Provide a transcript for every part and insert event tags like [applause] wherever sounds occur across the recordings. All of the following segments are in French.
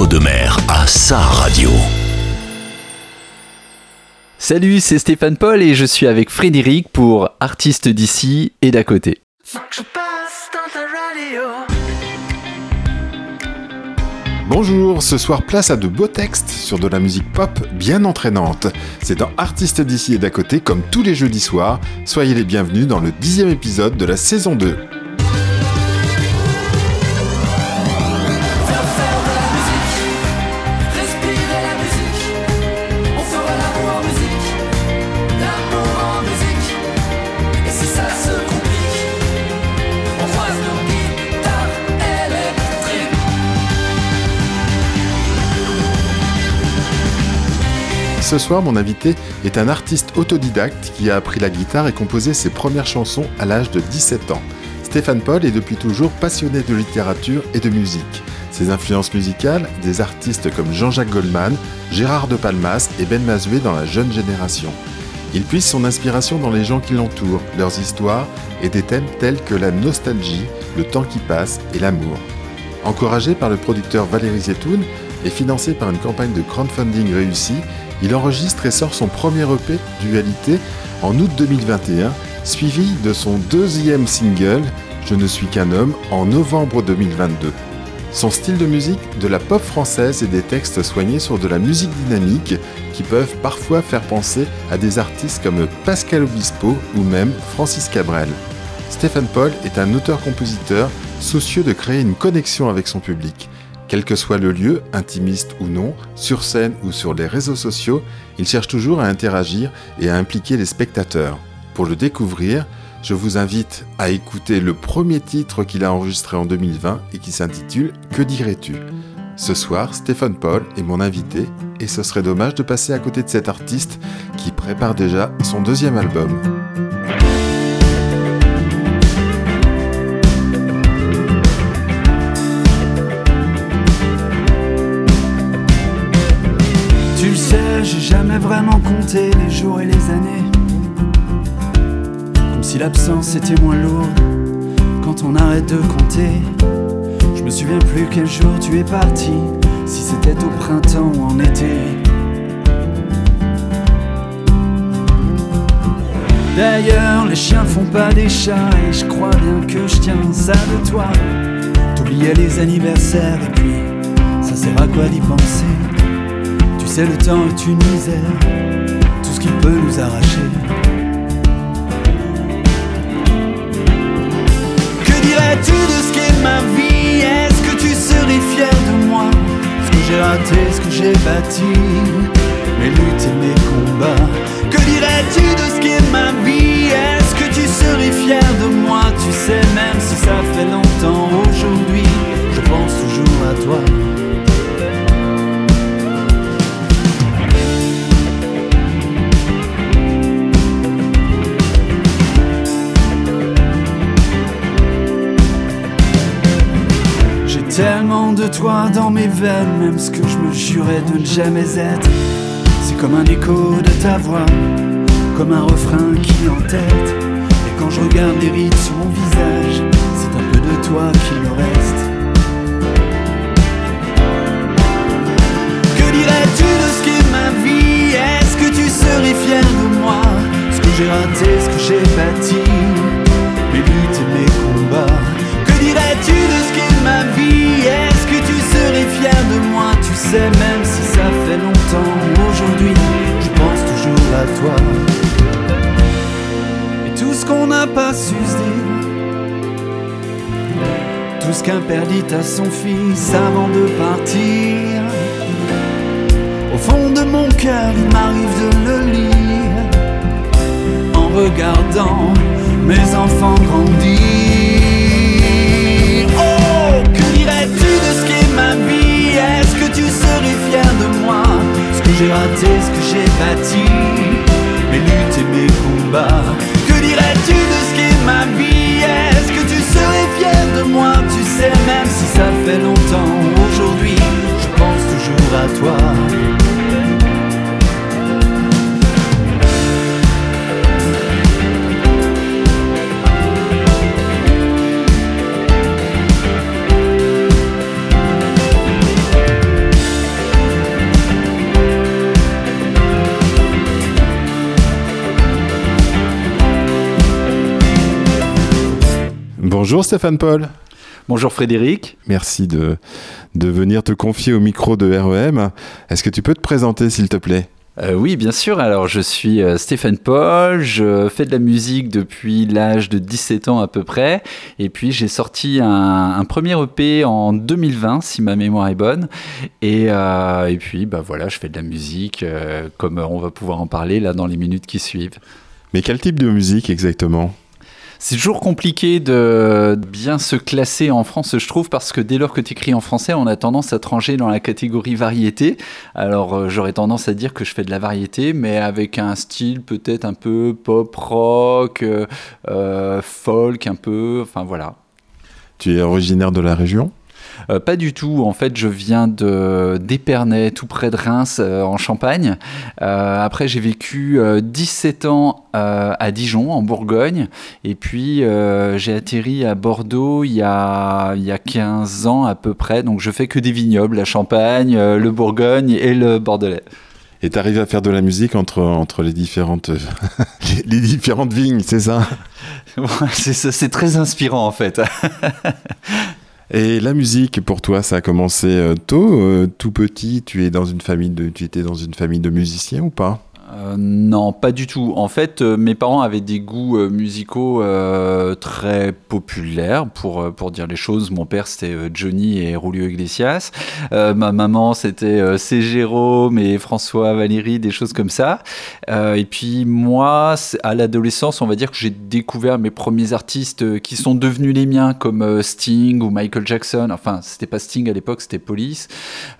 Outre-de-mer à sa radio. Salut, c'est Stéphane Paul et je suis avec Frédéric pour Artistes d'ici et d'à côté. Bonjour, ce soir place à de beaux textes sur de la musique pop bien entraînante. C'est dans Artistes d'ici et d'à côté comme tous les jeudis soirs. Soyez les bienvenus dans le dixième épisode de la saison 2. Ce soir, mon invité est un artiste autodidacte qui a appris la guitare et composé ses premières chansons à l'âge de 17 ans. Stéphane Paul est depuis toujours passionné de littérature et de musique. Ses influences musicales, des artistes comme Jean-Jacques Goldman, Gérard de Palmas et Ben Mazoué dans la jeune génération. Il puise son inspiration dans les gens qui l'entourent, leurs histoires et des thèmes tels que la nostalgie, le temps qui passe et l'amour. Encouragé par le producteur Valérie Zetoun et financé par une campagne de crowdfunding réussie, il enregistre et sort son premier EP, Dualité, en août 2021, suivi de son deuxième single, Je ne suis qu'un homme, en novembre 2022. Son style de musique, de la pop française et des textes soignés sur de la musique dynamique qui peuvent parfois faire penser à des artistes comme Pascal Obispo ou même Francis Cabrel. Stéphane Paul est un auteur-compositeur soucieux de créer une connexion avec son public. Quel que soit le lieu, intimiste ou non, sur scène ou sur les réseaux sociaux, il cherche toujours à interagir et à impliquer les spectateurs. Pour le découvrir, je vous invite à écouter le premier titre qu'il a enregistré en 2020 et qui s'intitule Que dirais-tu? Ce soir, Stéphane Paul est mon invité et ce serait dommage de passer à côté de cet artiste qui prépare déjà son deuxième album. L'absence était moins lourde quand on arrête de compter. Je me souviens plus quel jour tu es parti, si c'était au printemps ou en été. D'ailleurs, les chiens font pas des chats et je crois bien que je tiens ça de toi. T'oubliais les anniversaires et puis ça sert à quoi d'y penser? Sais, le temps est une misère, tout ce qui peut nous arracher. Dirais-tu de ce qu'est ma vie? Est-ce que tu serais fier de moi? Ce que j'ai raté, ce que j'ai bâti, mes luttes et mes combats. Que dirais-tu de ce qu'est ma vie? Est-ce que tu serais fier de moi? Tu sais, même si ça fait longtemps aujourd'hui, je pense toujours à toi. Tellement de toi dans mes veines, même ce que je me jurais de ne jamais être. C'est comme un écho de ta voix, comme un refrain qui en tête. Et quand je regarde les rides sur mon visage, c'est un peu de toi qui me reste. À son fils avant de partir. Au fond de mon cœur, il m'arrive de le lire. En regardant mes enfants grandir. Est-ce que tu serais fier de moi? Ce que j'ai raté, ce que j'ai bâti. Mes luttes et mes combats. Que dirais-tu de ce qu'est ma vie? Est-ce que tu serais de moi Tu sais même si ça fait longtemps. Aujourd'hui je pense toujours à toi Bonjour Stéphane Paul. Bonjour Frédéric. Merci de, de venir te confier au micro de REM. Est-ce que tu peux te présenter s'il te plaît? Euh, oui, bien sûr. Alors, je suis euh, Stéphane Paul. Je fais de la musique depuis l'âge de 17 ans à peu près. Et puis, j'ai sorti un, premier EP en 2020, si ma mémoire est bonne. Et, euh, et puis, bah voilà, je fais de la musique, comme on va pouvoir en parler là dans les minutes qui suivent. Mais quel type de musique exactement? C'est toujours compliqué de bien se classer en France, je trouve, parce que dès lors que tu écris en français, on a tendance à te ranger dans la catégorie variété. Alors euh, j'aurais tendance à dire que je fais de la variété, mais avec un style peut-être un peu pop rock, euh, euh, folk, un peu, enfin voilà. Tu es originaire de la région? Euh, pas du tout. En fait, je viens de d'Épernay, tout près de Reims, euh, en Champagne. Euh, après, j'ai vécu 17 ans à Dijon, en Bourgogne. Et puis, j'ai atterri à Bordeaux il y, a, il y a 15 ans à peu près. Donc, je fais que des vignobles, la Champagne, le Bourgogne et le Bordelais. Et tu arrives à faire de la musique entre, entre les, différentes, [laughs] les, différentes vignes, [laughs] c'est ça C'est très inspirant en fait. [laughs] Et la musique, pour toi, ça a commencé euh, tôt, euh, tout petit. Tu es dans une famille de, tu étais dans une famille de musiciens ou pas? Euh, non, pas du tout. En fait, euh, mes parents avaient des goûts euh, musicaux très populaires, pour, pour dire les choses. Mon père, c'était Johnny et Rulio Iglesias. ma maman, c'était C. Jérôme et François Valéry, des choses comme ça. et puis moi, à l'adolescence, on va dire que j'ai découvert mes premiers artistes qui sont devenus les miens, comme Sting ou Michael Jackson. Enfin, c'était pas Sting à l'époque, c'était Police.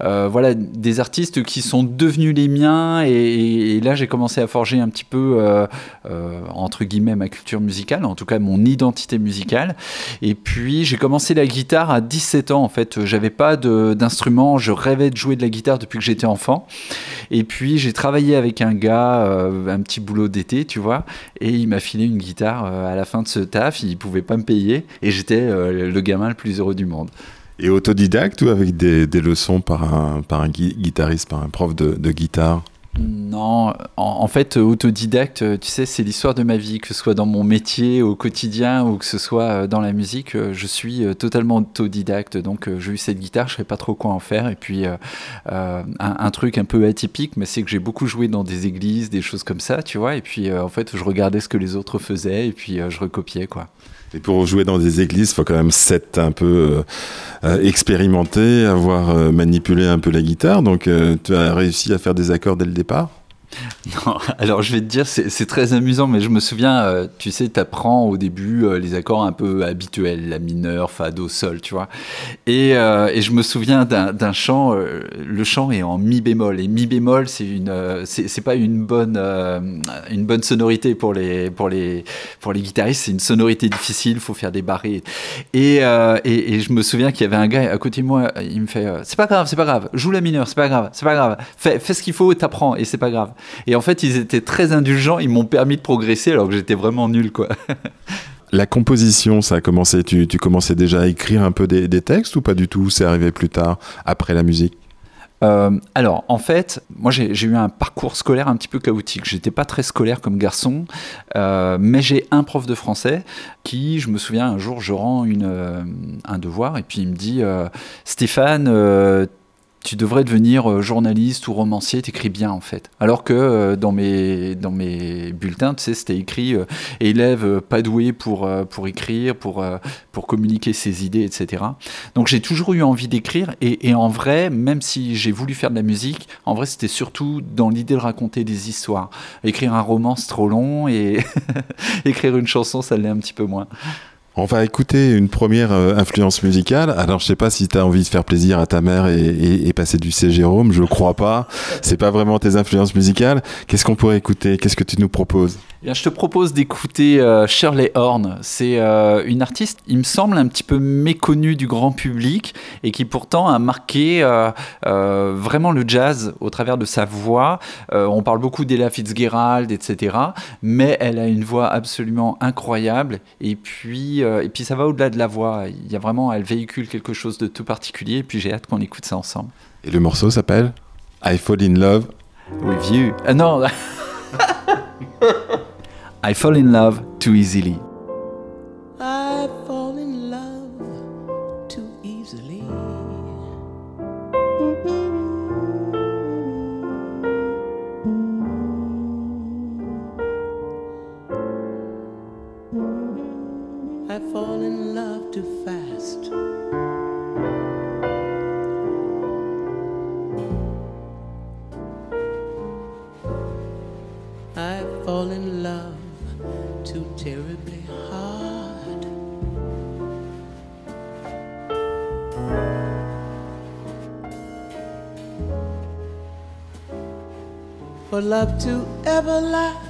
voilà, des artistes qui sont devenus les miens. Et là, j'ai commencé à forger un petit peu, euh, euh, entre guillemets, ma culture musicale, en tout cas mon identité musicale. Et puis j'ai commencé la guitare à 17 ans, en fait. J'avais pas d'instrument, je rêvais de jouer de la guitare depuis que j'étais enfant. Et puis j'ai travaillé avec un gars, euh, un petit boulot d'été, tu vois, et il m'a filé une guitare à la fin de ce taf, il pouvait pas me payer, et j'étais le gamin le plus heureux du monde. Et autodidacte ou avec des, leçons par un, par un guitariste, par un prof de guitare? Non, en, fait, autodidacte, tu sais, c'est l'histoire de ma vie, que ce soit dans mon métier au quotidien ou que ce soit euh, dans la musique, euh, je suis euh, totalement autodidacte. Donc, j'ai eu cette guitare, je ne savais pas trop quoi en faire. Et puis, un, truc un peu atypique, mais c'est que j'ai beaucoup joué dans des églises, des choses comme ça, tu vois. Et puis, en fait, je regardais ce que les autres faisaient et puis je recopiais, quoi. Et pour jouer dans des églises, il faut quand même s'être un peu euh, expérimenté, avoir euh, manipulé un peu la guitare. Donc, euh, tu as réussi à faire des accords dès le départ? [laughs] Alors je vais te dire, c'est très amusant, mais je me souviens, euh, tu sais, tu apprends au début euh, les accords un peu habituels, la mineur, fa, do, sol, tu vois. Et, euh, je me souviens d'un chant, le chant est en mi bémol, et mi bémol, c'est une, pas une bonne, une bonne sonorité pour les, pour les, pour les guitaristes, c'est une sonorité difficile, il faut faire des barrés. Et, je me souviens qu'il y avait un gars à côté de moi, il me fait, c'est pas grave, c'est pas grave, joue la mineure, c'est pas grave, c'est pas grave, fais ce qu'il faut, t'apprends, et c'est pas grave. Et en fait, ils étaient très indulgents, ils m'ont permis de progresser alors que j'étais vraiment nul, quoi. [laughs] La composition, ça a commencé, tu, commençais déjà à écrire un peu des, textes ou pas du tout? C'est arrivé plus tard, après la musique? Euh, alors, en fait, moi j'ai eu un parcours scolaire un petit peu chaotique. J'étais pas très scolaire comme garçon, euh, mais j'ai un prof de français qui, je me souviens, un jour, je rends une, euh, un devoir et puis il me dit Stéphane, tu devrais devenir euh, journaliste ou romancier, t'écris bien en fait. Alors que euh, dans, mes, dans mes bulletins, tu sais, c'était écrit euh, élève pas doué pour, pour écrire, pour, pour communiquer ses idées, etc. Donc j'ai toujours eu envie d'écrire et, et, en vrai, même si j'ai voulu faire de la musique, en vrai c'était surtout dans l'idée de raconter des histoires. Écrire un roman c'est trop long et [laughs] écrire une chanson ça l'est un petit peu moins. On va écouter une première euh, influence musicale. Alors, je sais pas si tu as envie de faire plaisir à ta mère et, passer du C. Jérôme. Je crois pas. C'est pas vraiment tes influences musicales. Qu'est-ce qu'on pourrait écouter? Qu'est-ce que tu nous proposes? Eh je te propose d'écouter euh, Shirley Horn. C'est euh, une artiste, il me semble, un petit peu méconnue du grand public et qui pourtant a marqué vraiment le jazz au travers de sa voix. on parle beaucoup d'Ella Fitzgerald, etc. Mais elle a une voix absolument incroyable. Et puis, euh, et puis ça va au-delà de la voix. Il y a vraiment, elle véhicule quelque chose de tout particulier. Et puis j'ai hâte qu'on écoute ça ensemble. Et le morceau s'appelle I Fall in Love with You. Ah non [laughs] I Fall in Love Too Easily. I love to ever last.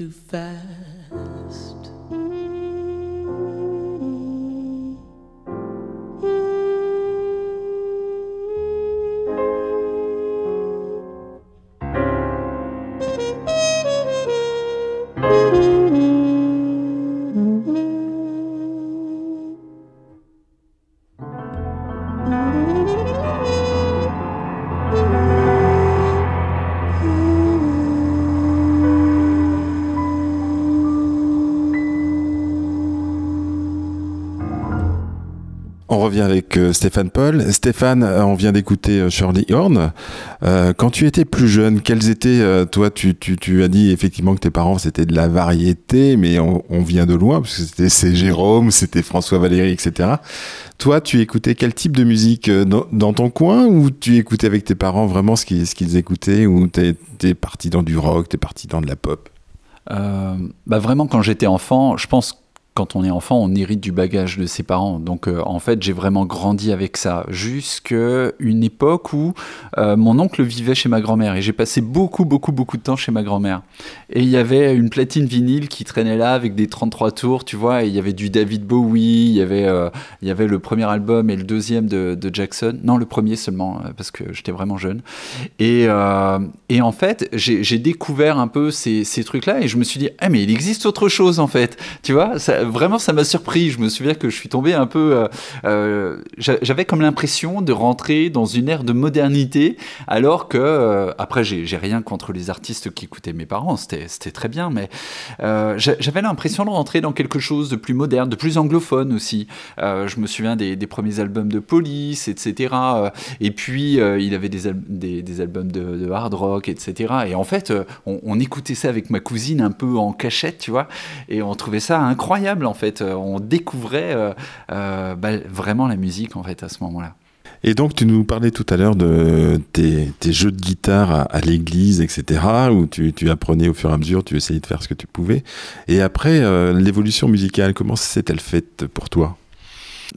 Too fast. Stéphane Paul. Stéphane, euh, on vient d'écouter euh, Shirley Horn. Euh, quand tu étais plus jeune, quels étaient, toi, tu, as dit effectivement que tes parents c'était de la variété, mais on, vient de loin, parce que c'était Jérôme, c'était François Valéry, etc. Toi, tu écoutais quel type de musique dans, ton coin, ou tu écoutais avec tes parents vraiment ce qu'ils écoutaient, ou t'es es parti dans du rock, t'es parti dans de la pop? Bah vraiment, quand j'étais enfant, je pense quand on est enfant, on hérite du bagage de ses parents. Donc, euh, en fait, j'ai vraiment grandi avec ça. Jusqu'à une époque où euh, mon oncle vivait chez ma grand-mère et j'ai passé beaucoup, beaucoup, beaucoup de temps chez ma grand-mère. Et il y avait une platine vinyle qui traînait là avec des 33 tours, tu vois. Et il y avait du David Bowie, il y avait, euh, il y avait le premier album et le deuxième de, Jackson. Non, le premier seulement, parce que j'étais vraiment jeune. Et, et en fait, j'ai découvert un peu ces, ces trucs-là et je me suis dit, ah, mais il existe autre chose en fait. Tu vois, vraiment, ça m'a surpris. Je me souviens que je suis tombé un peu. euh, euh, j'a- J'avais comme l'impression de rentrer dans une ère de modernité, alors que, euh, après, j'ai rien contre les artistes qui écoutaient mes parents, c'était très bien, mais j'a- j'avais l'impression de rentrer dans quelque chose de plus moderne, de plus anglophone aussi. Je me souviens des, premiers albums de Police, etc. Et puis, il avait des, al- des, des albums de, hard rock, etc. Et en fait, on écoutait ça avec ma cousine un peu en cachette, tu vois, et on trouvait ça incroyable, en fait. Euh, On découvrait euh, euh, bah, vraiment la musique, en fait, à ce moment-là. Et donc, tu nous parlais tout à l'heure de tes, tes jeux de guitare à, à l'église, etc., où tu, tu apprenais au fur et à mesure, tu essayais de faire ce que tu pouvais. Et après, euh, l'évolution musicale, comment s'est-elle faite pour toi?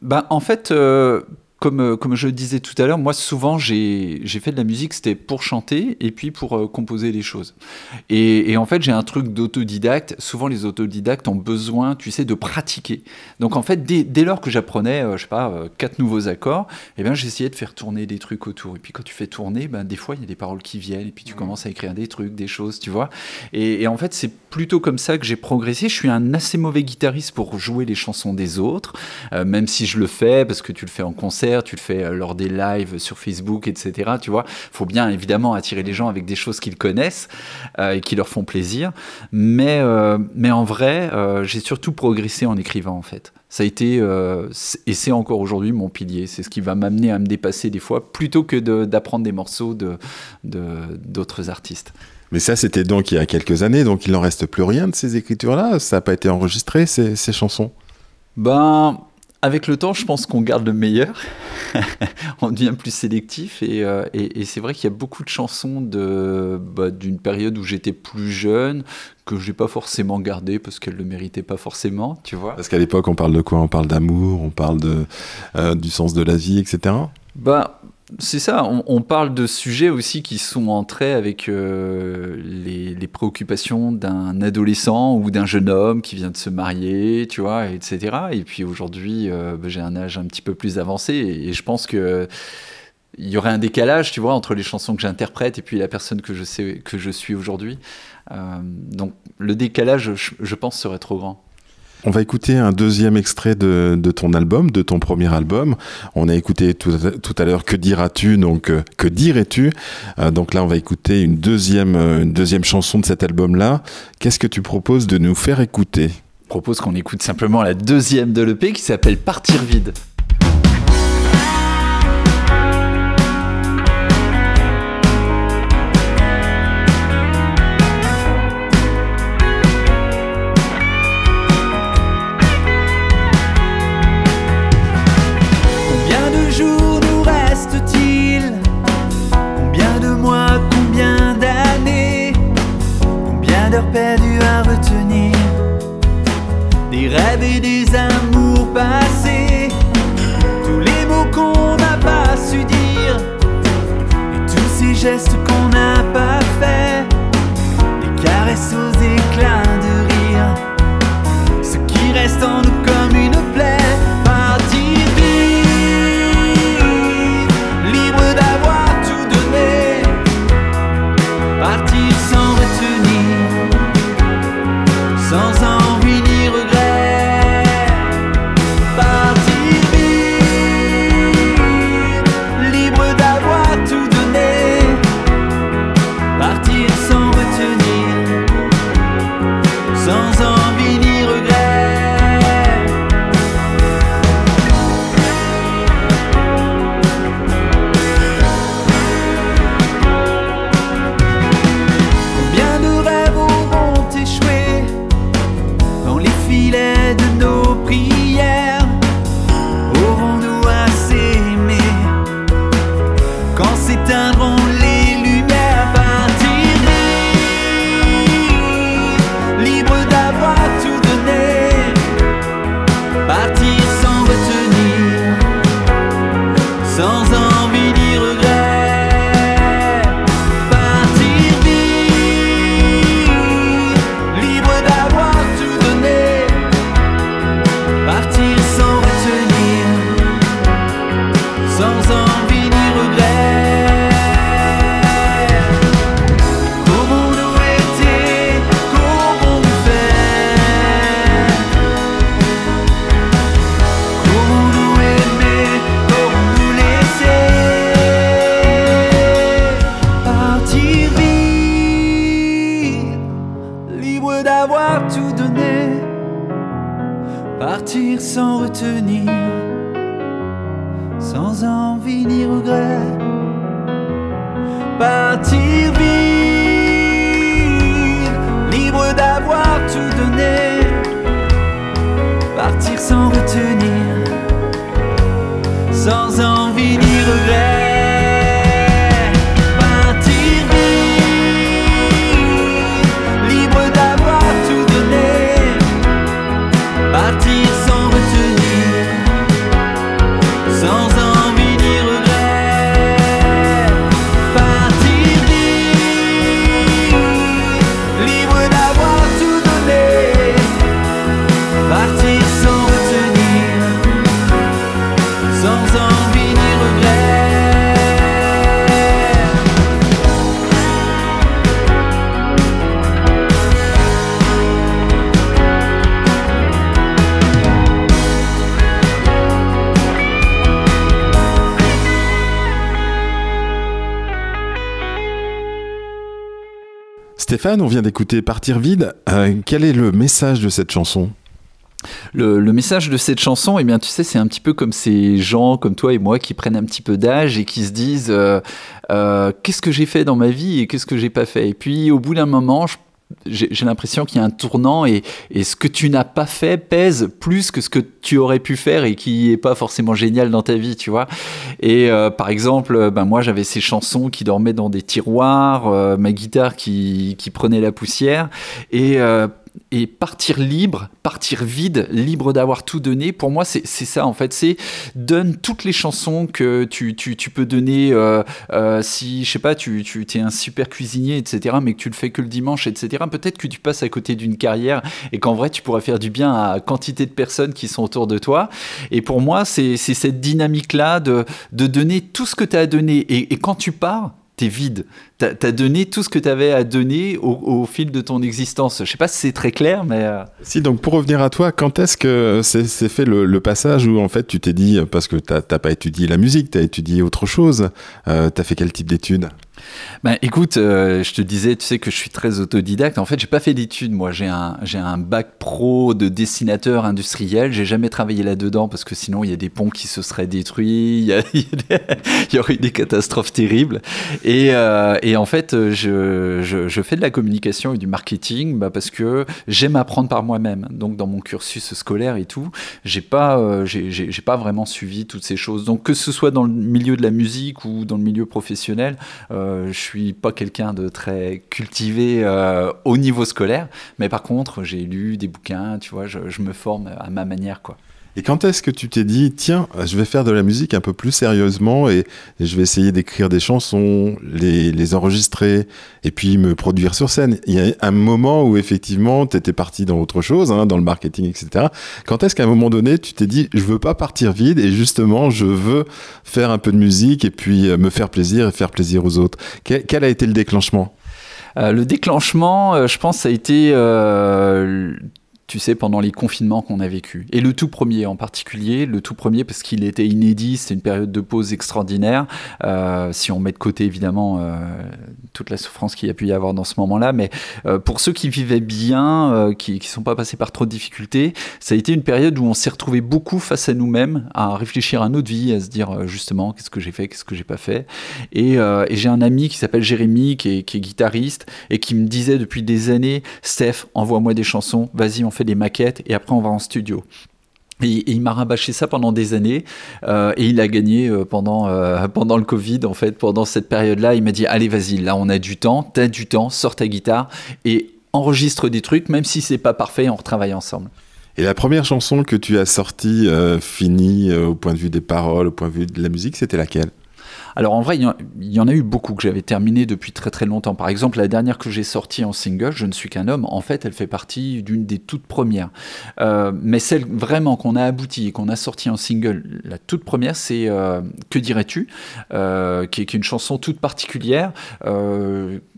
Bah, en fait, euh, comme, euh, comme je le disais tout à l'heure, moi, souvent, j'ai fait de la musique, c'était pour chanter et puis pour euh, composer des choses. Et, et en fait, j'ai un truc d'autodidacte. Souvent, les autodidactes ont besoin, tu sais, de pratiquer. Donc, en fait, dès, dès lors que j'apprenais, euh, je sais pas, euh, quatre nouveaux accords, eh bien, j'essayais de faire tourner des trucs autour. Et puis, quand tu fais tourner, ben, des fois, il y a des paroles qui viennent et puis tu commences à écrire des trucs, des choses, tu vois. Et, et en fait, c'est plutôt comme ça que j'ai progressé. Je suis un assez mauvais guitariste pour jouer les chansons des autres, même si je le fais, parce que tu le fais en concert, tu le fais euh, lors des lives sur Facebook, etc. Tu vois, faut bien évidemment attirer les gens avec des choses qu'ils connaissent euh, et qui leur font plaisir. Mais, euh, mais en vrai, euh, j'ai surtout progressé en écrivant en fait. Ça a été, et c'est encore aujourd'hui mon pilier. C'est ce qui va m'amener à me dépasser des fois, plutôt que de- d'apprendre des morceaux de de- d'autres artistes. Mais ça, c'était donc il y a quelques années, donc il n'en reste plus rien de ces écritures-là Ça n'a pas été enregistré, ces, ces chansons? Ben, avec le temps, je pense qu'on garde le meilleur. [laughs] on devient plus sélectif. Et, euh, et- et c'est vrai qu'il y a beaucoup de chansons de, bah, d'une période où j'étais plus jeune que je n'ai pas forcément gardées parce qu'elles ne le méritaient pas forcément, tu vois. Parce qu'à l'époque, on parle de quoi? On parle d'amour, on parle de, euh, du sens de la vie, etc. Bah, c'est ça, on, parle de sujets aussi qui sont en trait avec euh, les, préoccupations d'un adolescent ou d'un jeune homme qui vient de se marier, tu vois, etc. Et puis aujourd'hui, euh, bah, j'ai un âge un petit peu plus avancé et, je pense que il y aurait un décalage, tu vois, entre les chansons que j'interprète et puis la personne que je sais suis aujourd'hui. Euh, donc le décalage, je pense, serait trop grand. On va écouter un deuxième extrait de, ton album, de ton premier album. On a écouté tout à l'heure Que diras-tu Donc, euh, que dirais-tu? Euh, Donc là, on va écouter une deuxième, euh, une deuxième chanson de cet album-là. Qu'est-ce que tu proposes de nous faire écouter? Je propose qu'on écoute simplement la deuxième de l'EP qui s'appelle Partir vide. Gestes qu'on n'a pas faits Des caresses aux éclats de rire. Ce qui reste en nous On vient d'écouter Partir vide. Euh, quel est le message de cette chanson? Le, le message de cette chanson, eh bien, tu sais, c'est un petit peu comme ces gens comme toi et moi qui prennent un petit peu d'âge et qui se disent euh, euh, qu'est-ce que j'ai fait dans ma vie et qu'est-ce que j'ai pas fait? Et puis, au bout d'un moment, je- j'ai l'impression qu'il y a un tournant et, et ce que tu n'as pas fait pèse plus que ce que tu aurais pu faire et qui est pas forcément génial dans ta vie, tu vois. Et euh, par exemple, euh, ben moi j'avais ces chansons qui dormaient dans des tiroirs, euh, ma guitare qui, qui prenait la poussière et et partir libre, partir vide, libre d'avoir tout donné, pour moi, c'est ça en fait. C'est donne toutes les chansons que tu, tu, peux donner. euh, euh, si, je sais pas, tu, tu es un super cuisinier, etc., mais que tu le fais que le dimanche, etc., peut-être que tu passes à côté d'une carrière et qu'en vrai, tu pourrais faire du bien à quantité de personnes qui sont autour de toi. Et pour moi, c'est c'est cette dynamique-là de, de donner tout ce que tu as à donner. Et, et quand tu pars, t'es vide. T'as as donné tout ce que tu avais à donner au, fil de ton existence. Je sais pas si c'est très clair, mais euh, Si, donc pour revenir à toi, quand est-ce que c'est fait le, passage où en fait tu t'es dit, parce que t'as t'as pas étudié la musique, t'as étudié autre chose, euh, t'as fait quel type d'études? Ben, écoute, euh, je te disais, tu sais que je suis très autodidacte. En fait, j'ai pas fait d'études. Moi, j'ai un, j'ai un bac pro de dessinateur industriel. J'ai jamais travaillé là-dedans parce que sinon, il y a des ponts qui se seraient détruits. Il y, [laughs] aurait eu des catastrophes terribles. Et, euh, en fait, je, fais de la communication et du marketing bah, parce que j'aime apprendre par moi-même. Donc, dans mon cursus scolaire et tout, j'ai pas, euh, j'ai, pas vraiment suivi toutes ces choses. Donc, que ce soit dans le milieu de la musique ou dans le milieu professionnel, je suis pas quelqu'un de très cultivé euh, au niveau scolaire, mais par contre, j'ai lu des bouquins, tu vois, je, je me forme à ma manière, quoi. Et quand est-ce que tu t'es dit, tiens, je vais faire de la musique un peu plus sérieusement et, je vais essayer d'écrire des chansons, les, les enregistrer et puis me produire sur scène? Il y a un moment où effectivement tu étais parti dans autre chose, hein, dans le marketing, etc. Quand est-ce qu'à un moment donné tu t'es dit, je veux pas partir vide et justement je veux faire un peu de musique et puis euh, me faire plaisir et faire plaisir aux autres? Quel, quel a été le déclenchement? Euh, le déclenchement, euh, je pense, ça a été, euh, tu sais, pendant les confinements qu'on a vécu. Et le tout premier en particulier, le tout premier parce qu'il était inédit, c'était une période de pause extraordinaire. Euh, si on met de côté évidemment euh, toute la souffrance qu'il y a pu y avoir dans ce moment-là, mais euh, pour ceux qui vivaient bien, qui ne sont pas passés par trop de difficultés, ça a été une période où on s'est retrouvé beaucoup face à nous-mêmes, à réfléchir à notre vie, à se dire justement qu'est-ce que j'ai fait, qu'est-ce que j'ai pas fait. Et, et j'ai un ami qui s'appelle Jérémy, qui est, qui est guitariste, et qui me disait depuis des années, Steph, envoie-moi des chansons, vas-y, on fait des maquettes, et après on va en studio. Et, il m'a rabâché ça pendant des années euh, et il a gagné euh, pendant, euh, [laughs] pendant le Covid, en fait, pendant cette période-là. Il m'a dit Allez, vas-y, là, on a du temps, t'as du temps, sors ta guitare et enregistre des trucs, même si c'est pas parfait, on retravaille ensemble. Et la première chanson que tu as sortie, finie au point de vue des paroles, au point de vue de la musique, c'était laquelle? Alors en vrai, il y en- a eu beaucoup que j'avais terminé depuis très très longtemps. Par exemple, la dernière que j'ai sortie en single, Je ne suis qu'un homme, en fait, elle fait partie d'une des toutes premières. Euh, mais celle vraiment qu'on a aboutie et qu'on a sortie en single, la toute première, c'est euh, Que dirais-tu? Euh, qui est une chanson toute particulière.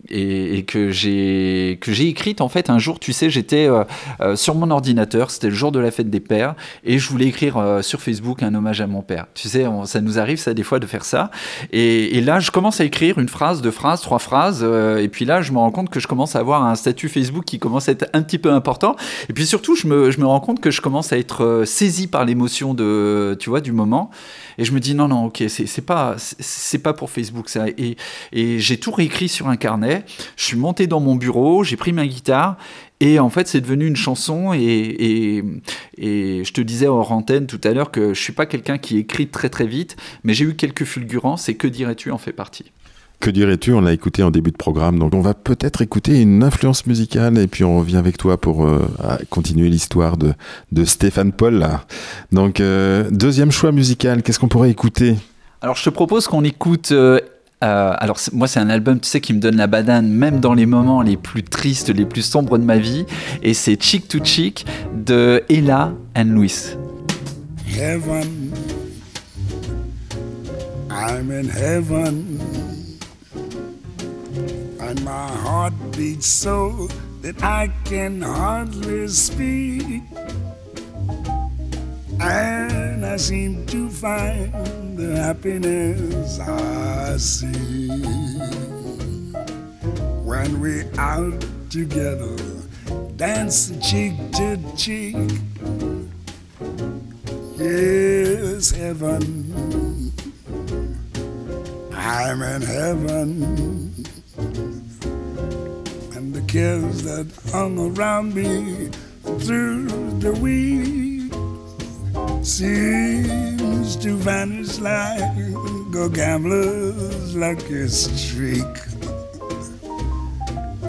Et, que j'ai que j'ai écrite en fait un jour tu sais j'étais euh, euh, sur mon ordinateur c'était le jour de la fête des pères et je voulais écrire euh, sur Facebook un hommage à mon père. Tu sais ça nous arrive ça des fois de faire ça. Et, et là je commence à écrire une phrase deux phrases trois phrases et puis là je me rends compte que je commence à avoir un statut Facebook qui commence à être un petit peu important. Et puis surtout je me, je me rends compte que je commence à être saisi par l'émotion de tu vois du moment et je me dis non non ok c'est pas c'est pas pour Facebook ça. Et, et j'ai tout réécrit sur un carnet. Je suis monté dans mon bureau j'ai pris ma guitare et en fait c'est devenu une chanson. Et, et, et je te disais hors antenne tout à l'heure que je suis pas quelqu'un qui écrit très très vite mais j'ai eu quelques fulgurances et que dirais-tu en fait partie? Que dirais-tu? On l'a écouté en début de programme, donc on va peut-être écouter une influence musicale et puis on revient avec toi pour euh, continuer l'histoire de, de Stéphane Paul. Là. Donc euh, deuxième choix musical, qu'est-ce qu'on pourrait écouter? Alors, je te propose qu'on écoute. euh, euh, alors, c'est- moi, c'est un album, tu sais, qui me donne la banane, même dans les moments les plus tristes, les plus sombres de ma vie. Et c'est Chick to Chick de Ella and Louis. heaven. I'm in heaven. And my heart beats so that I can hardly speak. And I seem to find the happiness I see when we're out together, dance cheek to cheek. Yes, heaven. I'm in heaven. That hung around me through the week seems to vanish like a gambler's lucky streak.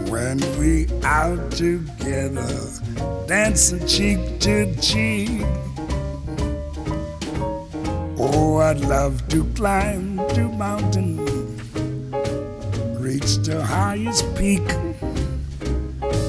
When we out together, dancing cheek to cheek. Oh, I'd love to climb to mountain, reach the highest peak.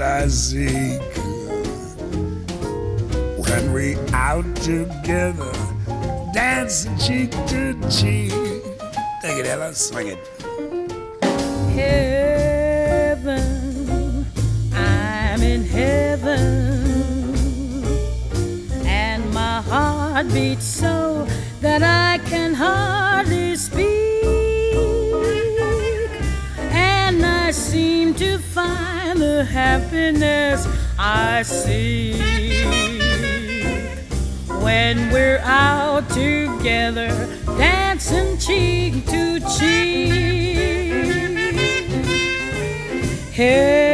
I seek when we out together, dancing cheek to cheek. Take it, Ella, swing it. heaven. I'm in heaven. And my heart beats so that I can hardly speak. The happiness I see when we're out together, dancing cheek to cheek. Heaven,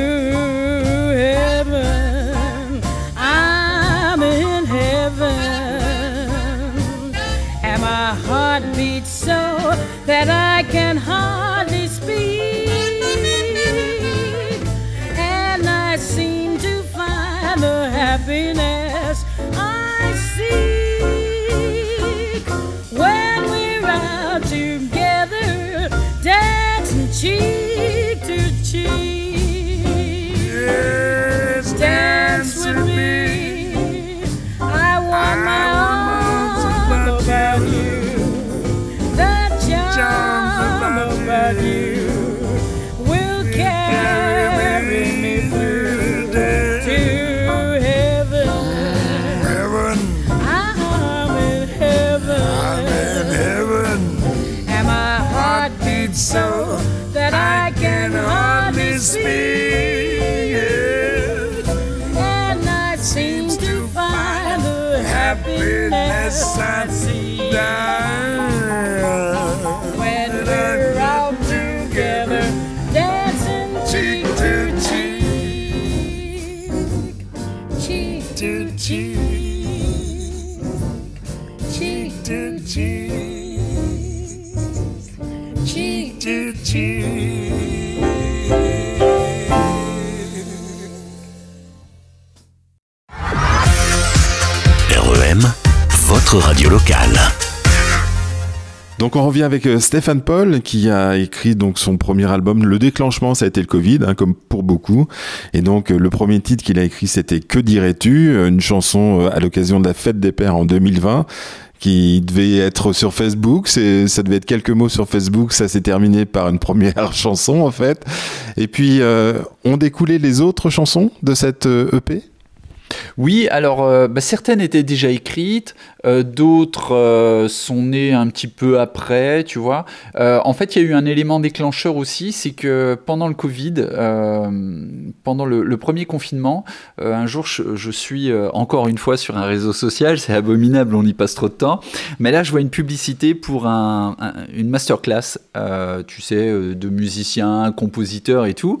my heart beats so that I can hardly Donc on revient avec euh, Stéphane Paul qui a écrit donc son premier album. Le déclenchement, ça a été le Covid, hein, comme pour beaucoup. Et donc euh, le premier titre qu'il a écrit, c'était Que dirais-tu? Euh, Une chanson à l'occasion de la fête des pères en 2020 qui devait être sur Facebook. Ça devait être quelques mots sur Facebook. Ça s'est terminé par une première [laughs] chanson en fait. Et puis euh, ont découlé les autres chansons de cette EP. Oui, alors euh, bah, certaines étaient déjà écrites, euh, d'autres euh, sont nées un petit peu après, tu vois. En fait, il y a eu un élément déclencheur aussi, c'est que pendant le Covid, pendant le, premier confinement, un jour, je, suis encore une fois sur un réseau social, c'est abominable, on y passe trop de temps, mais là, je vois une publicité pour un, un- une masterclass, tu sais, de musiciens, compositeurs et tout,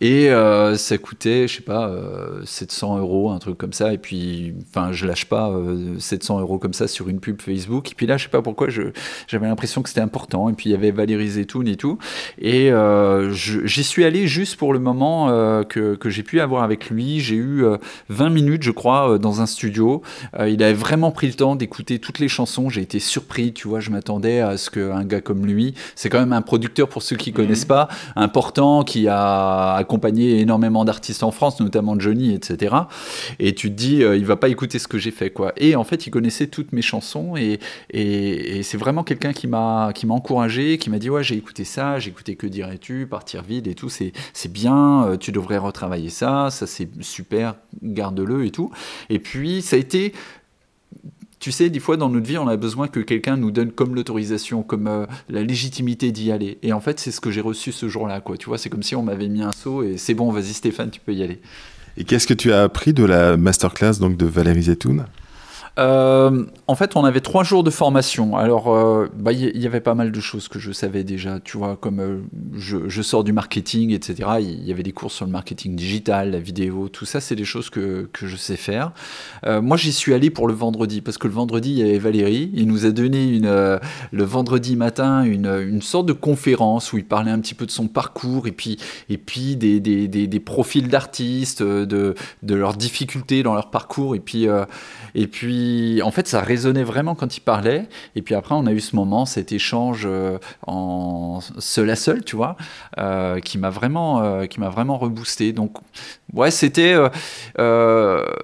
et ça coûtait, je sais pas, euh, 700 euros, un truc comme ça. Et puis, enfin, je lâche pas euh, 700 euros comme ça sur une pub Facebook. Et puis là, je sais pas pourquoi, je- j'avais l'impression que c'était important. Et puis, il y avait Valérie Zetoun et tout. Et euh, j'y suis allé juste pour le moment euh, que, que j'ai pu avoir avec lui. J'ai eu euh, 20 minutes, je crois, euh, dans un studio. Euh, il avait vraiment pris le temps d'écouter toutes les chansons. J'ai été surpris, tu vois. Je m'attendais à ce qu'un gars comme lui, c'est quand même un producteur pour ceux qui connaissent pas, important, qui a accompagné énormément d'artistes en France, notamment Johnny, etc. Et tu te dis, euh, il va pas écouter ce que j'ai fait, quoi. Et en fait, il connaissait toutes mes chansons et, et, et c'est vraiment quelqu'un qui m'a qui m'a encouragé, qui m'a dit, ouais, j'ai écouté ça, j'ai écouté Que dirais-tu, Partir vide et tout, c'est bien, euh, tu devrais retravailler ça, ça c'est super, garde-le et tout. Et puis, ça a été tu sais, des fois dans notre vie, on a besoin que quelqu'un nous donne comme l'autorisation, comme euh, la légitimité d'y aller. Et en fait, c'est ce que j'ai reçu ce jour-là, quoi. Tu vois, c'est comme si on m'avait mis un saut et c'est bon, vas-y Stéphane, tu peux y aller. Et qu'est-ce que tu as appris de la masterclass donc de Valérie Zetoun? Euh, en fait, on avait trois jours de formation. Alors, euh, bah, il y, avait pas mal de choses que je savais déjà. Tu vois, comme euh, je, je, sors du marketing, etc. Il y avait des cours sur le marketing digital, la vidéo, tout ça, c'est des choses que, que, je sais faire. moi, j'y suis allé pour le vendredi parce que le vendredi, il y avait Valérie. Il nous a donné une, le vendredi matin une, une, sorte de conférence où il parlait un petit peu de son parcours et puis, et puis des, des, des, des profils d'artistes, de, de leurs difficultés dans leur parcours. Et puis, et puis, en fait, ça résonnait vraiment quand il parlait. Et puis après, on a eu ce moment, cet échange euh, en seul à seul, tu vois, euh, qui m'a vraiment, euh, qui m'a vraiment reboosté. Donc, ouais, c'était,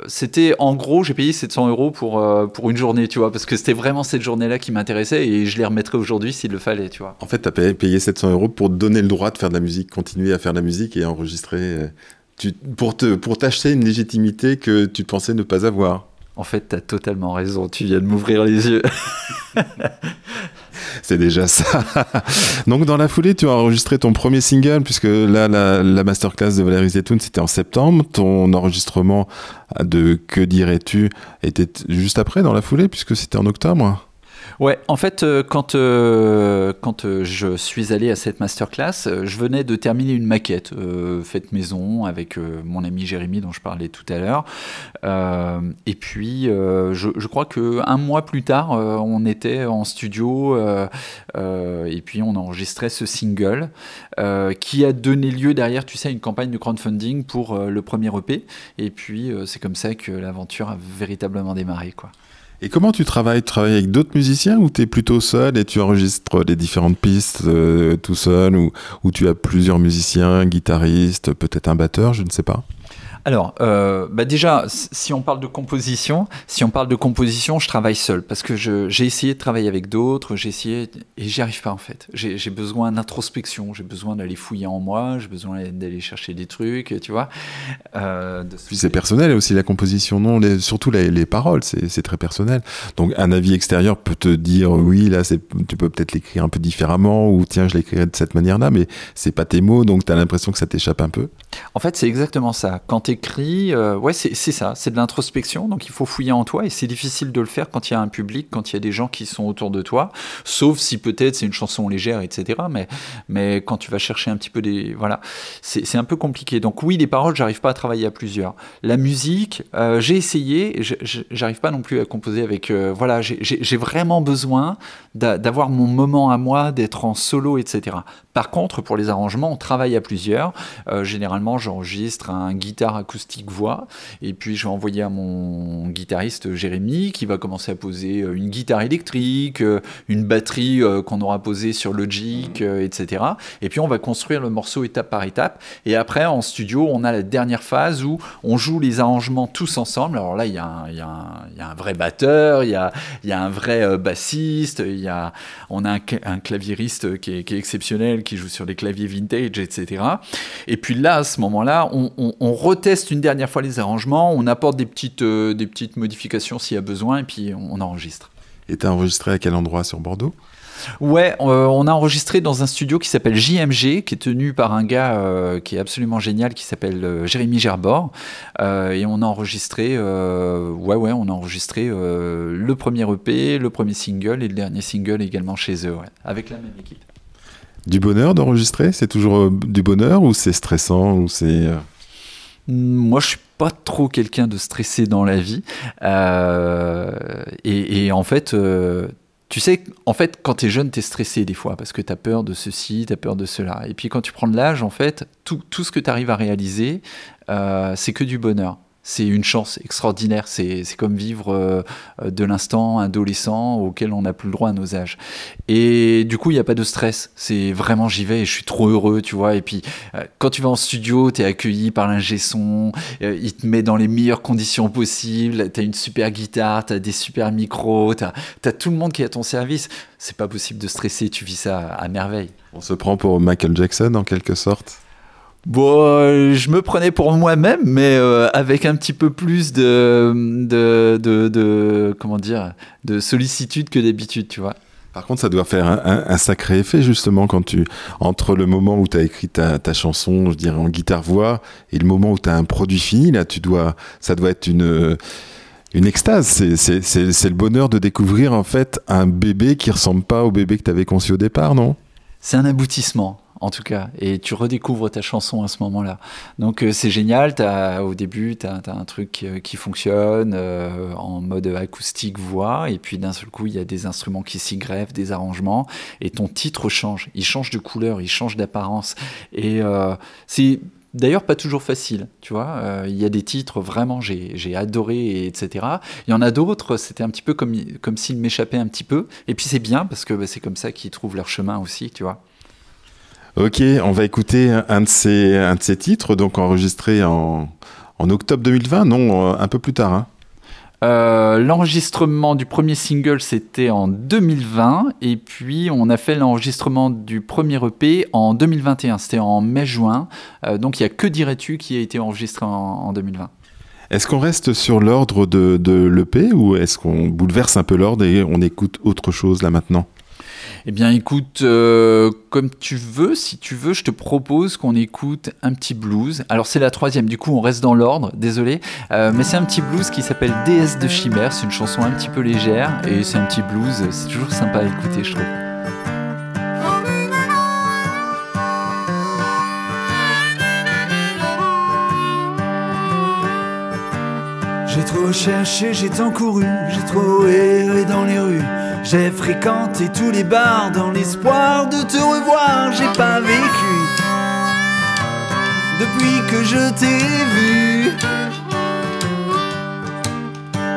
c'était en gros, j'ai payé 700 euros pour pour une journée, tu vois, parce que c'était vraiment cette journée-là qui m'intéressait et je les remettrais aujourd'hui s'il le fallait, tu vois. En fait, tu as payé 700 euros pour donner le droit de faire de la musique, continuer à faire de la musique et enregistrer. Pour pour t'acheter une légitimité que tu pensais ne pas avoir. En fait, tu as totalement raison, tu viens de m'ouvrir les yeux. [laughs] C'est déjà ça. Donc, dans la foulée, tu as enregistré ton premier single, puisque là, la, masterclass de Valérie Zetoun, c'était en septembre. Ton enregistrement de Que dirais-tu était juste après, dans la foulée, puisque c'était en octobre. Ouais, en fait, euh, quand, euh, quand euh, je suis allé à cette masterclass, je venais de terminer une maquette faite maison avec mon ami Jérémy dont je parlais tout à l'heure. et puis, je, crois qu'un mois plus tard, on était en studio et puis on enregistrait ce single qui a donné lieu derrière, tu sais, à une campagne de crowdfunding pour le premier EP. Et puis, c'est comme ça que l'aventure a véritablement démarré, quoi. Et comment tu travailles? Tu travailles avec d'autres musiciens ou tu es plutôt seul et tu enregistres les différentes pistes euh, tout seul ou, ou tu as plusieurs musiciens, guitaristes, peut-être un batteur, je ne sais pas? Alors, euh, bah déjà, si on parle de composition, si on parle de composition, je travaille seul parce que j'ai essayé de travailler avec d'autres, j'ai essayé et j'y arrive pas en fait. J'ai besoin d'introspection, j'ai besoin d'aller fouiller en moi, j'ai besoin d'aller chercher des trucs, tu vois. Euh, Puis c'est personnel aussi la composition, non les, Surtout les, les paroles, c'est très personnel. Donc un avis extérieur peut te dire oui, là, tu peux peut-être l'écrire un peu différemment ou tiens, je l'écrirai de cette manière-là, mais c'est pas tes mots, donc tu as l'impression que ça t'échappe un peu. En fait, c'est exactement ça. Quand écrit, euh, ouais, c'est ça, c'est de l'introspection, donc il faut fouiller en toi, et c'est difficile de le faire quand il y a un public, quand il y a des gens qui sont autour de toi, sauf si peut-être c'est une chanson légère, etc. Mais, mais quand tu vas chercher un petit peu des... Voilà, c'est un peu compliqué. Donc oui, les paroles, j'arrive pas à travailler à plusieurs. La musique, euh, j'ai essayé, j'arrive pas non plus à composer avec... Euh, voilà, j'ai vraiment besoin d'avoir mon moment à moi, d'être en solo, etc. Par contre, pour les arrangements, on travaille à plusieurs. généralement, j'enregistre un guitare acoustique voix. Et puis je vais envoyer à mon guitariste Jérémy qui va commencer à poser euh, une guitare électrique, euh, une batterie euh, qu'on aura posée sur Logic, etc. Et puis on va construire le morceau étape par étape. Et après en studio, on a la dernière phase où on joue les arrangements tous ensemble. Alors là, il y, y, y, a un vrai batteur, il y a, y a, un vrai bassiste, il y a, on a un, un claviériste qui est, qui est, exceptionnel, qui joue sur des claviers vintage, etc. Et puis là, à ce moment-là, on, on, on teste une dernière fois les arrangements, on apporte des petites, euh, des petites modifications s'il y a besoin, et puis on, enregistre. Et tu as enregistré à quel endroit sur Bordeaux? Ouais, euh, on a enregistré dans un studio qui s'appelle JMG, qui est tenu par un gars euh, qui est absolument génial, qui s'appelle Jérémy Gerbord. et on a enregistré, ouais, ouais, on a enregistré le premier EP, le premier single et le dernier single également chez eux, avec la même équipe. Du bonheur d'enregistrer? C'est toujours du bonheur ou c'est stressant ou c'est moi, je suis pas trop quelqu'un de stressé dans la vie. Euh, et, en fait, euh, tu sais, en fait, quand tu es jeune, tu es stressé des fois parce que tu as peur de ceci, tu as peur de cela. Et puis quand tu prends de l'âge, en fait, tout, ce que tu arrives à réaliser, euh, c'est que du bonheur c'est une chance extraordinaire. C'est comme vivre euh, de l'instant adolescent auquel on n'a plus le droit à nos âges. Et du coup, il n'y a pas de stress. C'est vraiment j'y vais et je suis trop heureux, tu vois. Et puis, euh, quand tu vas en studio, tu es accueilli par l'ingé son, euh, il te met dans les meilleures conditions possibles, tu as une super guitare, tu as des super micros, tu as, tout le monde qui est à ton service. C'est pas possible de stresser, tu vis ça à merveille. On se prend pour Michael Jackson en quelque sorte Bon, euh, je me prenais pour moi-même, mais euh, avec un petit peu plus de, de, de, comment dire, de sollicitude que d'habitude, tu vois. Par contre, ça doit faire un, sacré effet justement quand tu entre le moment où tu as écrit ta, ta, chanson, je dirais en guitare voix, et le moment où tu as un produit fini. Là, tu dois, ça doit être une Une extase, c'est le bonheur de découvrir en fait un bébé qui ressemble pas au bébé que tu avais conçu au départ, non? C'est un aboutissement, en tout cas. Et tu redécouvres ta chanson à ce moment-là. Donc euh, c'est génial. Au début, tu as, un truc euh, qui fonctionne euh, en mode acoustique voix. Et puis d'un seul coup, il y a des instruments qui s'y greffent, des arrangements. Et ton titre change. Il change de couleur, il change d'apparence. Et c'est D'ailleurs, pas toujours facile, tu vois. Il y a des titres vraiment j'ai adoré, et etc. Il y en a d'autres, c'était un petit peu comme, comme s'ils m'échappaient un petit peu. Et puis c'est bien parce que bah, c'est comme ça qu'ils trouvent leur chemin aussi, tu vois. Ok, on va écouter un de ces, un de ces titres, donc enregistré en, en octobre 2020, non, euh, un peu plus tard. hein. Euh, L'enregistrement du premier single, c'était en 2020. Et puis, on a fait l'enregistrement du premier EP en 2021. C'était en mai-juin. Euh, donc, il n'y a que Dirais-tu qui a été enregistré en, en 2020. Est-ce qu'on reste sur l'ordre de, de l'EP ou est-ce qu'on bouleverse un peu l'ordre et on écoute autre chose là maintenant? Eh bien, écoute, euh, comme tu veux, si tu veux, je te propose qu'on écoute un petit blues. Alors, c'est la troisième, du coup, on reste dans l'ordre, désolé. Euh, mais c'est un petit blues qui s'appelle Déesse de Chimère. C'est une chanson un petit peu légère et c'est un petit blues. C'est toujours sympa à écouter, je trouve. J'ai trop cherché, j'ai tant couru, j'ai trop erré dans les rues. J'ai fréquenté tous les bars dans l'espoir de te revoir. J'ai pas vécu depuis que je t'ai vu.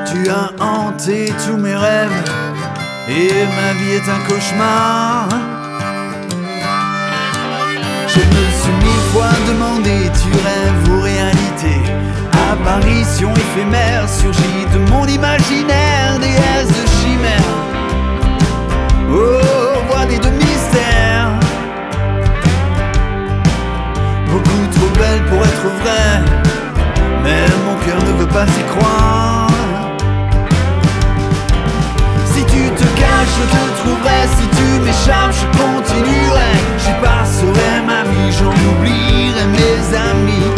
Tu as hanté tous mes rêves et ma vie est un cauchemar. Je me suis mille fois demandé, Apparition éphémère surgit de mon imaginaire Déesse de chimère Oh, voilée de mystère Beaucoup trop belle pour être vraie Mais mon cœur ne veut pas y croire si tu te caches, je te trouverai. Si tu m'échappes, je continuerai. J'y passerai ma vie, j'en oublierai mes amis.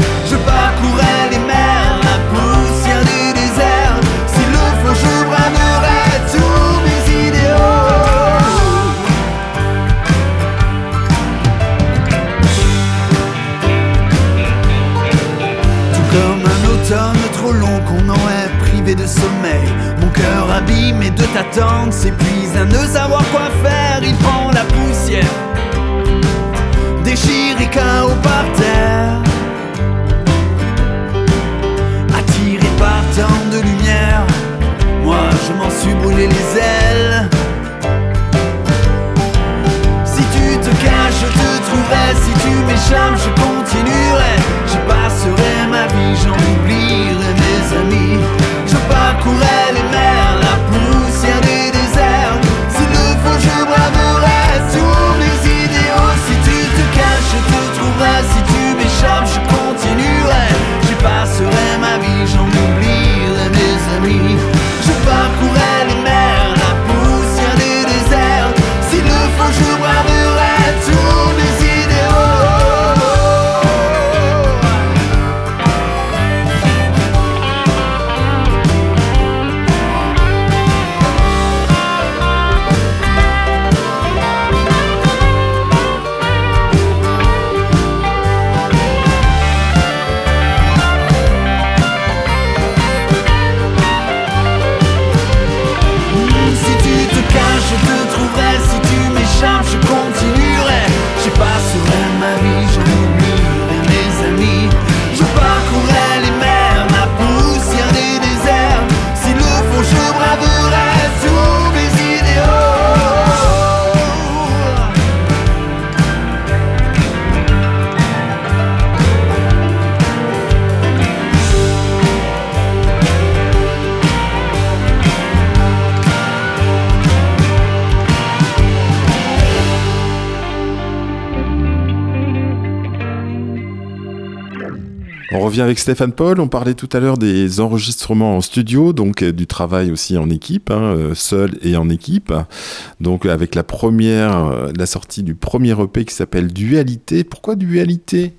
De sommeil. Mon cœur abîmé de t'attendre s'épuise à ne savoir quoi faire. Il prend la poussière, déchiré KO par terre. Attiré par tant de lumière, moi je m'en suis brûlé les ailes. Si tu te caches, je te trouverai. Si tu m'échappes, je continuerai. Je passerai ma vie, j'en revient avec Stéphane Paul. On parlait tout à l'heure des enregistrements en studio, donc euh, du travail aussi en équipe, hein, euh, seul et en équipe. Donc avec la première, euh, la sortie du premier EP qui s'appelle Dualité. Pourquoi Dualité?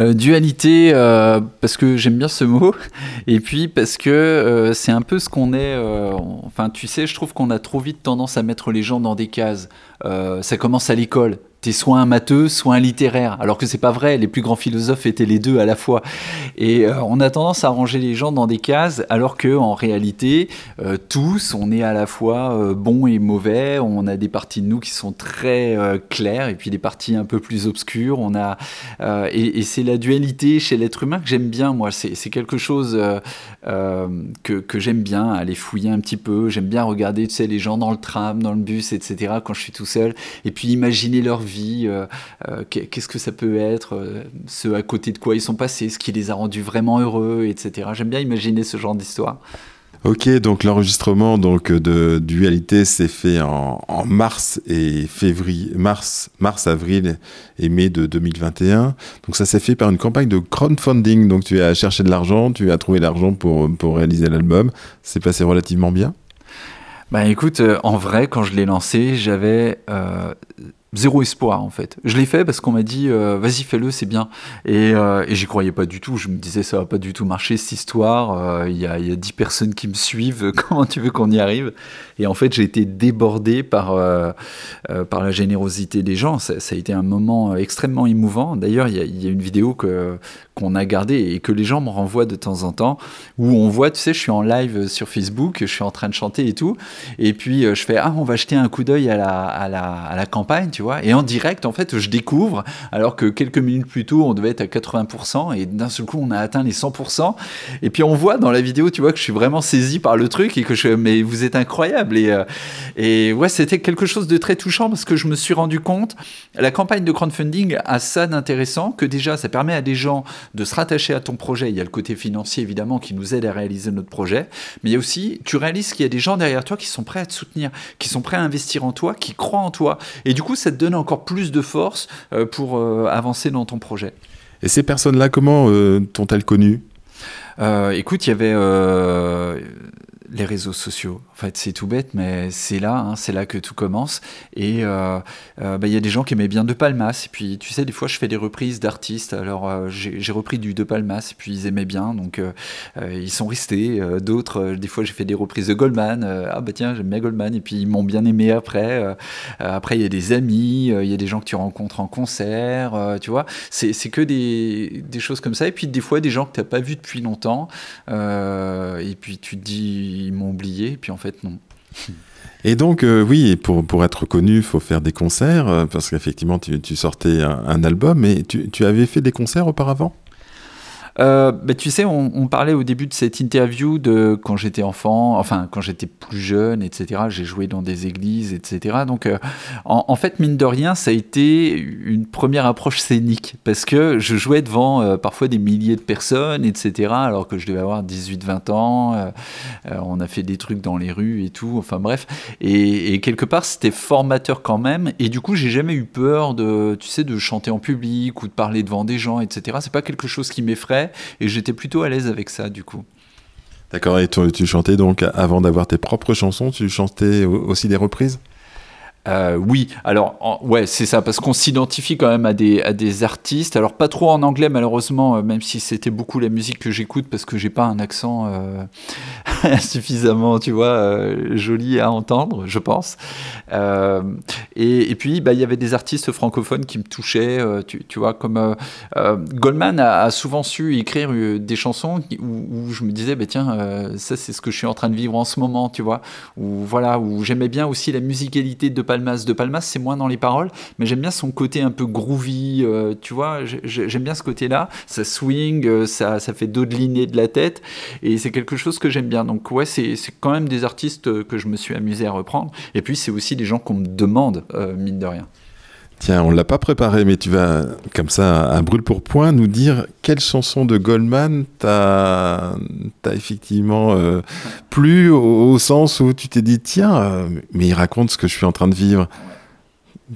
Euh, dualité, euh, parce que j'aime bien ce mot, [laughs] et puis parce que euh, c'est un peu ce qu'on est. enfin, tu sais, je trouve qu'on a trop vite tendance à mettre les gens dans des cases. Ça commence à l'école. T'es soit un matheux, soit un littéraire. Alors que c'est pas vrai. Les plus grands philosophes étaient les deux à la fois. Et on a tendance à ranger les gens dans des cases, alors que en réalité, tous, on est à la fois bons et mauvais. On a des parties de nous qui sont très claires, et puis des parties un peu plus obscures. On a et c'est la dualité chez l'être humain que j'aime bien, moi. C'est c'est quelque chose euh, euh, que, que j'aime bien, aller fouiller un petit peu. J'aime bien regarder, tu sais, les gens dans le tram, dans le bus, etc., quand je suis tout seul. Et puis imaginer leur vie, euh, qu'est- qu'est-ce que ça peut être, ce à côté de quoi ils sont passés, ce qui les a rendus vraiment heureux, etc. J'aime bien imaginer ce genre d'histoire. Ok, donc l'enregistrement donc de Dualité s'est fait en, mars et février, mars, mars, avril et mai de 2021. Donc ça s'est fait par une campagne de crowdfunding. Donc tu as cherché de l'argent, tu as trouvé l'argent pour, pour réaliser l'album. C'est passé relativement bien? Bah écoute, euh, en vrai, quand je l'ai lancé, j'avais euh, zéro espoir en fait. Je l'ai fait parce qu'on m'a dit euh, vas-y fais-le, c'est bien. Et, euh, et j'y croyais pas du tout. Je me disais ça va pas du tout marcher cette histoire. Euh, Il y, a, il y a 10 personnes qui me suivent. [laughs] Comment tu veux qu'on y arrive? Et en fait, j'ai été débordé par, par la générosité des gens. Ça, a été un moment extrêmement émouvant. D'ailleurs, il y, a- une vidéo que qu'on a gardée et que les gens me renvoient de temps en temps où on voit, tu sais, je suis en live sur Facebook, je suis en train de chanter et tout. Et puis je fais ah on va jeter un coup d'œil à la, à, la, à la campagne, tu Et en direct, en fait, je découvre, alors que quelques minutes plus tôt, on devait être à 80%, et d'un seul coup, on a atteint les 100%. Et puis on voit dans la vidéo, tu vois, que je suis vraiment saisi par le truc et que je mais vous êtes incroyable. Et, euh, et ouais, c'était quelque chose de très touchant parce que je me suis rendu compte, la campagne de crowdfunding a ça d'intéressant que déjà, ça permet à des gens de se rattacher à ton projet. Il y a le côté financier, évidemment, qui nous aide à réaliser notre projet. Mais il y a aussi, tu réalises qu'il y a des gens derrière toi qui sont prêts à te soutenir, qui sont prêts à investir en toi, qui croient en toi. Et du coup, ça te donne encore plus de force euh, pour euh, avancer dans ton projet. Et ces personnes-là, comment euh, t'ont-elles connu écoute, il y avait les réseaux sociaux. En fait, c'est tout bête, mais c'est là, hein, c'est là que tout commence. Et euh, euh, bah, il y a des gens qui aimaient bien De Palmas. Et puis, tu sais, des fois, je fais des reprises d'artistes. Alors, euh, j'ai repris du De Palmas, et puis ils aimaient bien. Donc, ils sont restés. D'autres, des fois, j'ai fait des reprises de Goldman. Ah, bah tiens, j'aime bien Goldman. Et puis, ils m'ont bien aimé après. Après, il y a des amis, il y a des gens que tu rencontres en concert. tu vois, c'est que des, choses comme ça. Et puis, des fois, des gens que tu n'as pas vus depuis longtemps. Et puis tu te dis, ils m'ont oublié, puis en fait, non. [laughs] Et donc, euh, oui, pour, pour être connu, il faut faire des concerts, euh, parce qu'effectivement, tu, tu sortais un, un album, mais tu, tu avais fait des concerts auparavant? Euh, bah, tu sais, on, parlait au début de cette interview de quand j'étais enfant, enfin quand j'étais plus jeune, etc. J'ai joué dans des églises, etc. Donc, euh, en, fait, mine de rien, ça a été une première approche scénique parce que je jouais devant euh, parfois des milliers de personnes, etc. Alors que je devais avoir 18-20 ans. on a fait des trucs dans les rues et tout. Enfin bref, et, et quelque part, c'était formateur quand même. Et du coup, j'ai jamais eu peur de, tu sais, de chanter en public ou de parler devant des gens, etc. C'est pas quelque chose qui m'effraie et j'étais plutôt à l'aise avec ça du coup. D'accord, et tu, chantais donc, avant d'avoir tes propres chansons, tu chantais au- aussi des reprises? Euh, oui, alors en- ouais, c'est ça, parce qu'on s'identifie quand même à des, à des artistes. Alors pas trop en anglais malheureusement, euh, même si c'était beaucoup la musique que j'écoute, parce que j'ai pas un accent euh, [laughs] suffisamment, tu vois, joli à entendre, je pense. Et, et puis bah, il y avait des artistes francophones qui me touchaient, tu, tu vois, comme Goldman a, souvent su écrire des chansons où, je me disais, bah, tiens, ça c'est ce que je suis en train de vivre en ce moment, tu vois, où voilà, où j'aimais bien aussi la musicalité de Palmas. De Palmas, c'est moins dans les paroles, mais j'aime bien son côté un peu groovy, euh, tu vois, j'ai- j'ai- j'aime bien ce côté-là, ça swing, euh, ça, fait dodeliner de la tête, et c'est quelque chose que j'aime bien. Donc ouais, c'est quand même des artistes euh, que je me suis amusé à reprendre, et puis c'est aussi des gens qu'on me demande, mine de rien. Tiens, on l'a pas préparé, mais tu vas, comme ça, à brûle pour point, nous dire quelle chanson de Goldman t'a t'a effectivement euh, plu au, au sens où tu t'es dit, tiens, euh, mais il raconte ce que je suis en train de vivre.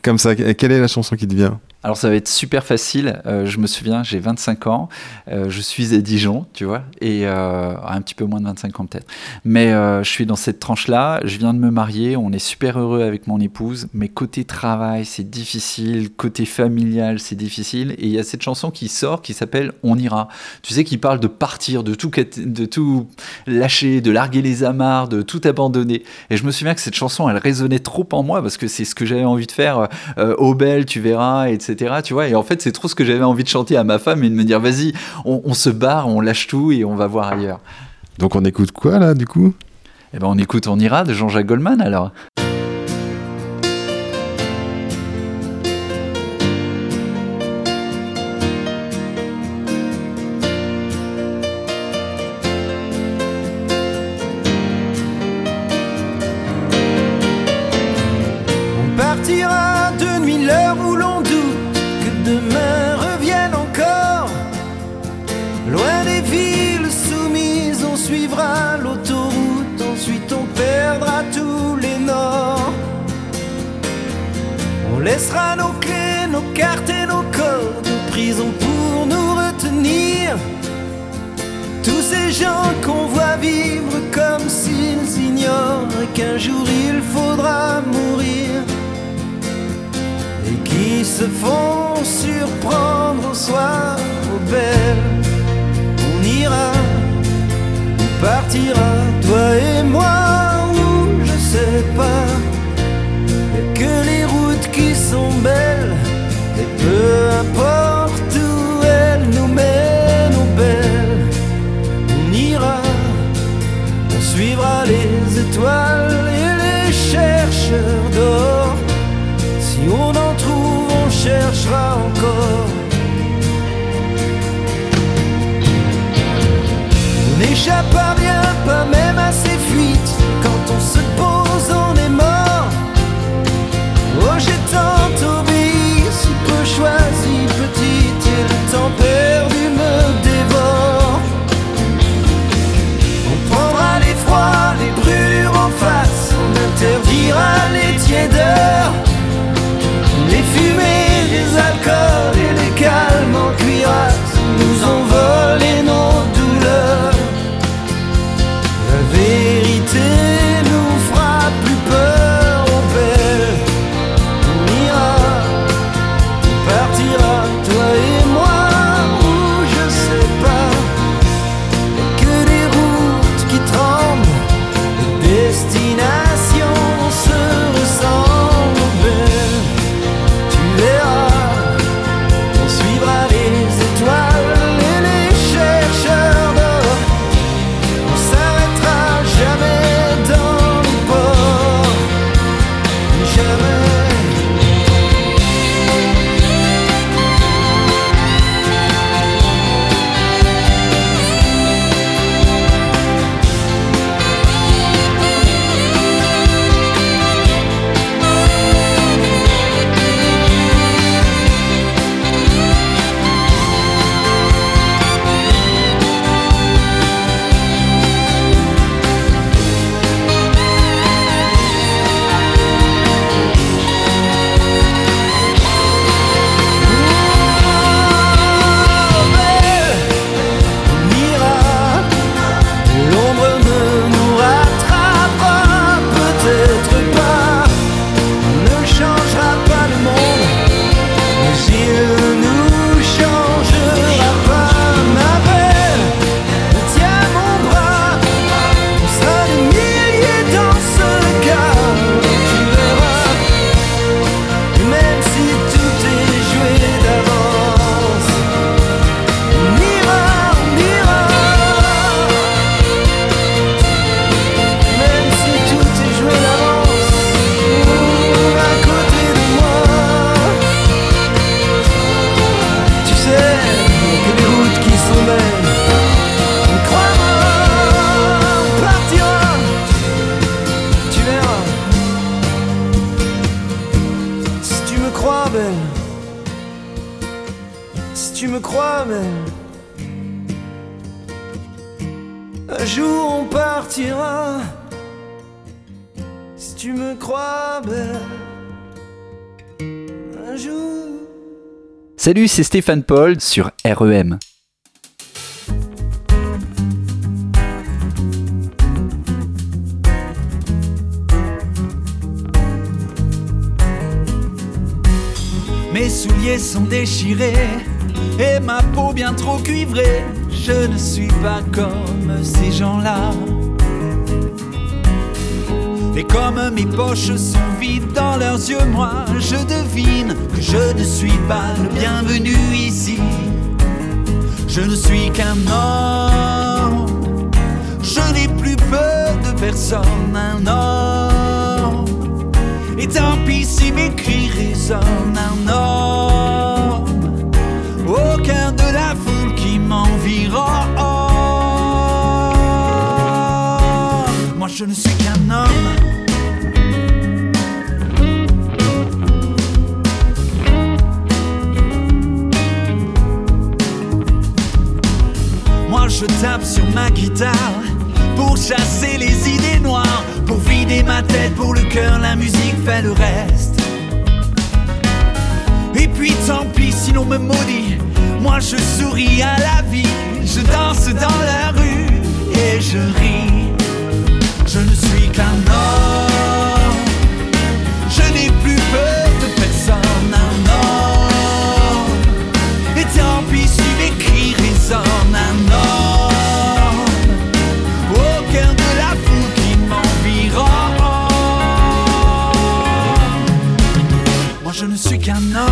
Comme ça, quelle est la chanson qui te vient? Alors ça va être super facile. Euh, je me souviens, j'ai 25 ans, euh, je suis à Dijon, tu vois, et euh, un petit peu moins de 25 ans peut-être. Mais je suis dans cette tranche-là. Je viens de me marier, on est super heureux avec mon épouse. Mais côté travail, c'est difficile. Côté familial, c'est difficile. Et il y a cette chanson qui sort qui s'appelle On ira. Tu sais, qui parle de partir, de tout, de tout lâcher, de larguer les amarres, de tout abandonner. Et je me souviens que cette chanson, elle résonnait trop en moi parce que c'est ce que j'avais envie de faire. Euh, Au bel, tu verras, etc. Tu vois. Et en fait, c'est trop ce que j'avais envie de chanter à ma femme et de me dire, vas-y, on, on se barre, on lâche tout et on va voir ailleurs. Donc on écoute quoi là du coup? Eh ben, on écoute On ira de Jean-Jacques Goldman alors. Qu'un jour il faudra mourir et qui se font surprendre au soir au bel. On ira, on partira, toi et moi, ou je sais pas. Y'a que les routes qui sont belles, et peu importe où elles nous mènent au belles. On ira, on suivra les étoiles interdira les tiédeurs. Les fumées, les alcools Salut, c'est Stéphane Paul sur REM. Mes souliers sont déchirés et ma peau bien trop cuivrée. Je ne suis pas comme ces gens-là. Et comme mes poches sont vides dans leurs yeux, moi je devine que je ne suis pas le bienvenu ici. Je ne suis qu'un homme, je n'ai plus peur de personne, un homme. Et tant pis si mes cris résonnent, un homme au cœur de la foule qui m'environne. Moi je ne suis Moi je tape sur ma guitare pour chasser les idées noires, pour vider ma tête, pour le cœur, la musique fait le reste. Et puis tant pis si l'on me maudit, moi je souris à la vie, je danse dans la rue et je ris. Je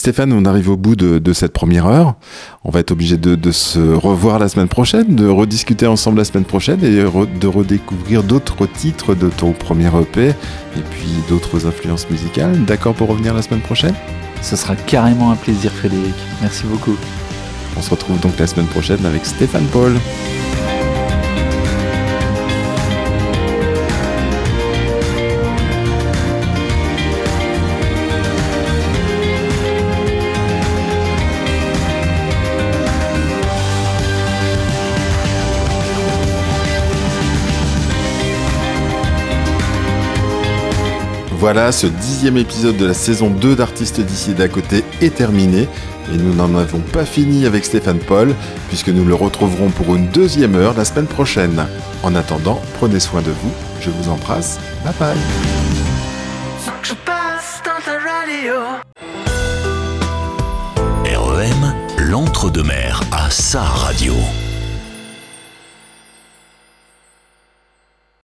Stéphane, on arrive au bout de, de cette première heure. On va être obligé de, de se revoir la semaine prochaine, de rediscuter ensemble la semaine prochaine et re- de redécouvrir d'autres titres de ton premier EP et puis d'autres influences musicales. D'accord pour revenir la semaine prochaine? Ce sera carrément un plaisir, Frédéric. Merci beaucoup. On se retrouve donc la semaine prochaine avec Stéphane Paul. Voilà, ce dixième épisode de la saison 2 d'Artistes d'ici et d'à côté est terminé. Et nous n'en avons pas fini avec Stéphane Paul, puisque nous le retrouverons pour une deuxième heure la semaine prochaine. En attendant, prenez soin de vous, je vous embrasse, bye bye Faut que je passe dans ta radio. REM, l'entre-deux-mer à sa radio.